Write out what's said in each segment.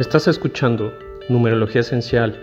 Estás escuchando Numerología Esencial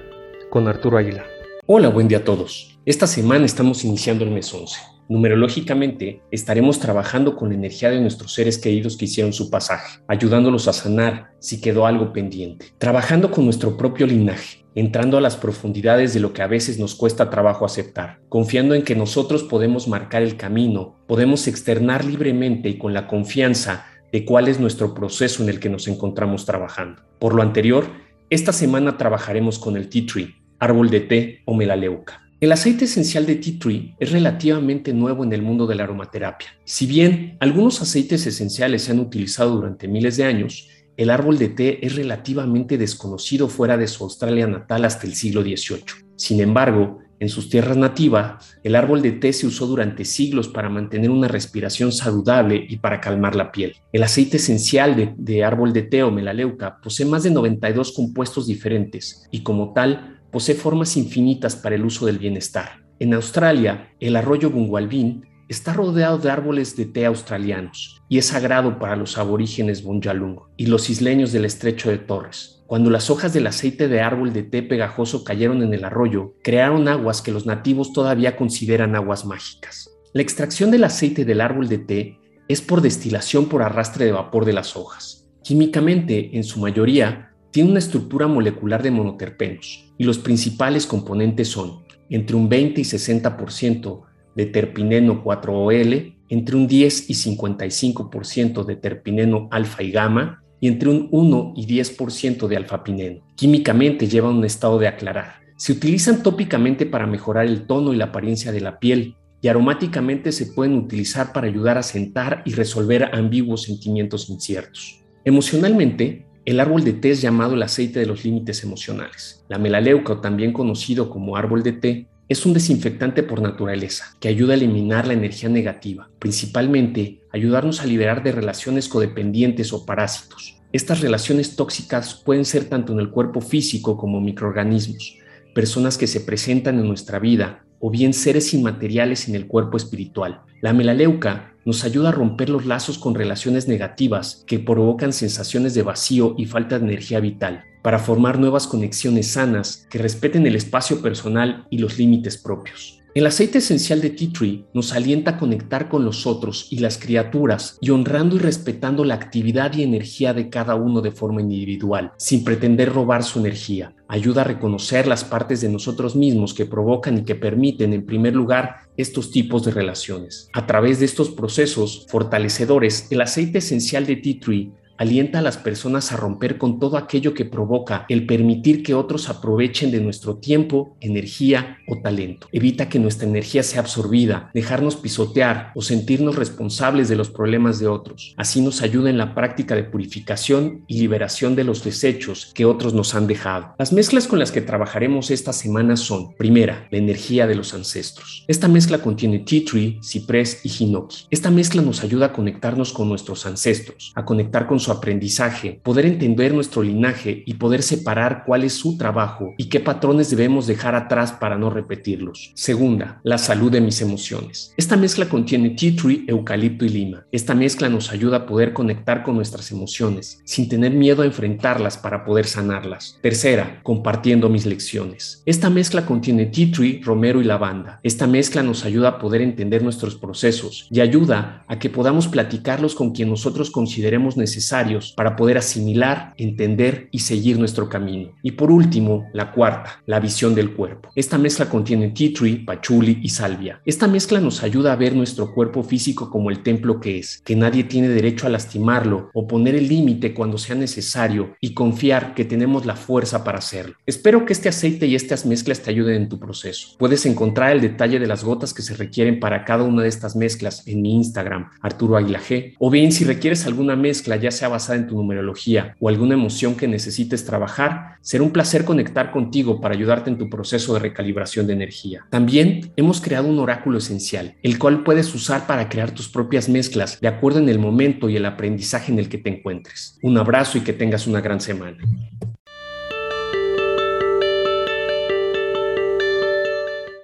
con Arturo Águila. Hola, buen día a todos. Esta semana estamos iniciando el mes 11. Numerológicamente, estaremos trabajando con la energía de nuestros seres queridos que hicieron su pasaje, ayudándolos a sanar si quedó algo pendiente, trabajando con nuestro propio linaje, entrando a las profundidades de lo que a veces nos cuesta trabajo aceptar, confiando en que nosotros podemos marcar el camino, podemos externar libremente y con la confianza de cuál es nuestro proceso en el que nos encontramos trabajando. Por lo anterior, esta semana trabajaremos con el tea tree, árbol de té o melaleuca. El aceite esencial de tea tree es relativamente nuevo en el mundo de la aromaterapia. Si bien algunos aceites esenciales se han utilizado durante miles de años, el árbol de té es relativamente desconocido fuera de su Australia natal hasta el siglo XVIII. Sin embargo, en sus tierras nativas, el árbol de té se usó durante siglos para mantener una respiración saludable y para calmar la piel. El aceite esencial de, árbol de té o melaleuca posee más de 92 compuestos diferentes y como tal posee formas infinitas para el uso del bienestar. En Australia, el arroyo Bungualbin está rodeado de árboles de té australianos y es sagrado para los aborígenes Bunjalung y los isleños del estrecho de Torres. Cuando las hojas del aceite de árbol de té pegajoso cayeron en el arroyo, crearon aguas que los nativos todavía consideran aguas mágicas. La extracción del aceite del árbol de té es por destilación por arrastre de vapor de las hojas. Químicamente, en su mayoría, tiene una estructura molecular de monoterpenos y los principales componentes son entre un 20 y 60% de terpineno 4-OL, entre un 10 y 55% de terpineno alfa y gamma y entre un 1 y 10% de alfapineno. Químicamente llevan un estado de aclarar. Se utilizan tópicamente para mejorar el tono y la apariencia de la piel y aromáticamente se pueden utilizar para ayudar a sentar y resolver ambiguos sentimientos inciertos. Emocionalmente, el árbol de té es llamado el aceite de los límites emocionales. La melaleuca, o también conocido como árbol de té, es un desinfectante por naturaleza que ayuda a eliminar la energía negativa, principalmente ayudarnos a liberar de relaciones codependientes o parásitos. Estas relaciones tóxicas pueden ser tanto en el cuerpo físico como microorganismos, personas que se presentan en nuestra vida o bien seres inmateriales en el cuerpo espiritual. La melaleuca nos ayuda a romper los lazos con relaciones negativas que provocan sensaciones de vacío y falta de energía vital, para formar nuevas conexiones sanas que respeten el espacio personal y los límites propios. El aceite esencial de tea tree nos alienta a conectar con los otros y las criaturas y honrando y respetando la actividad y energía de cada uno de forma individual, sin pretender robar su energía. Ayuda a reconocer las partes de nosotros mismos que provocan y que permiten, en primer lugar, estos tipos de relaciones. A través de estos procesos fortalecedores, el aceite esencial de tea tree alienta a las personas a romper con todo aquello que provoca el permitir que otros aprovechen de nuestro tiempo, energía o talento. Evita que nuestra energía sea absorbida, dejarnos pisotear o sentirnos responsables de los problemas de otros. Así nos ayuda en la práctica de purificación y liberación de los desechos que otros nos han dejado. Las mezclas con las que trabajaremos esta semana son, primera, la energía de los ancestros. Esta mezcla contiene tea tree, ciprés y hinoki. Esta mezcla nos ayuda a conectarnos con nuestros ancestros, a conectar con su aprendizaje, poder entender nuestro linaje y poder separar cuál es su trabajo y qué patrones debemos dejar atrás para no repetirlos. Segunda, la salud de mis emociones. Esta mezcla contiene tea tree, eucalipto y lima. Esta mezcla nos ayuda a poder conectar con nuestras emociones sin tener miedo a enfrentarlas para poder sanarlas. Tercera, compartiendo mis lecciones. Esta mezcla contiene tea tree, romero y lavanda. Esta mezcla nos ayuda a poder entender nuestros procesos y ayuda a que podamos platicarlos con quien nosotros consideremos necesario para poder asimilar, entender y seguir nuestro camino. Y por último, la cuarta, la visión del cuerpo. Esta mezcla contiene tea tree, pachuli y salvia. Esta mezcla nos ayuda a ver nuestro cuerpo físico como el templo que es, que nadie tiene derecho a lastimarlo o poner el límite cuando sea necesario y confiar que tenemos la fuerza para hacerlo. Espero que este aceite y estas mezclas te ayuden en tu proceso. Puedes encontrar el detalle de las gotas que se requieren para cada una de estas mezclas en mi Instagram, Arturo Aguila G, o bien si requieres alguna mezcla, ya sea basada en tu numerología o alguna emoción que necesites trabajar, será un placer conectar contigo para ayudarte en tu proceso de recalibración de energía. También hemos creado un oráculo esencial, el cual puedes usar para crear tus propias mezclas de acuerdo en el momento y el aprendizaje en el que te encuentres. Un abrazo y que tengas una gran semana.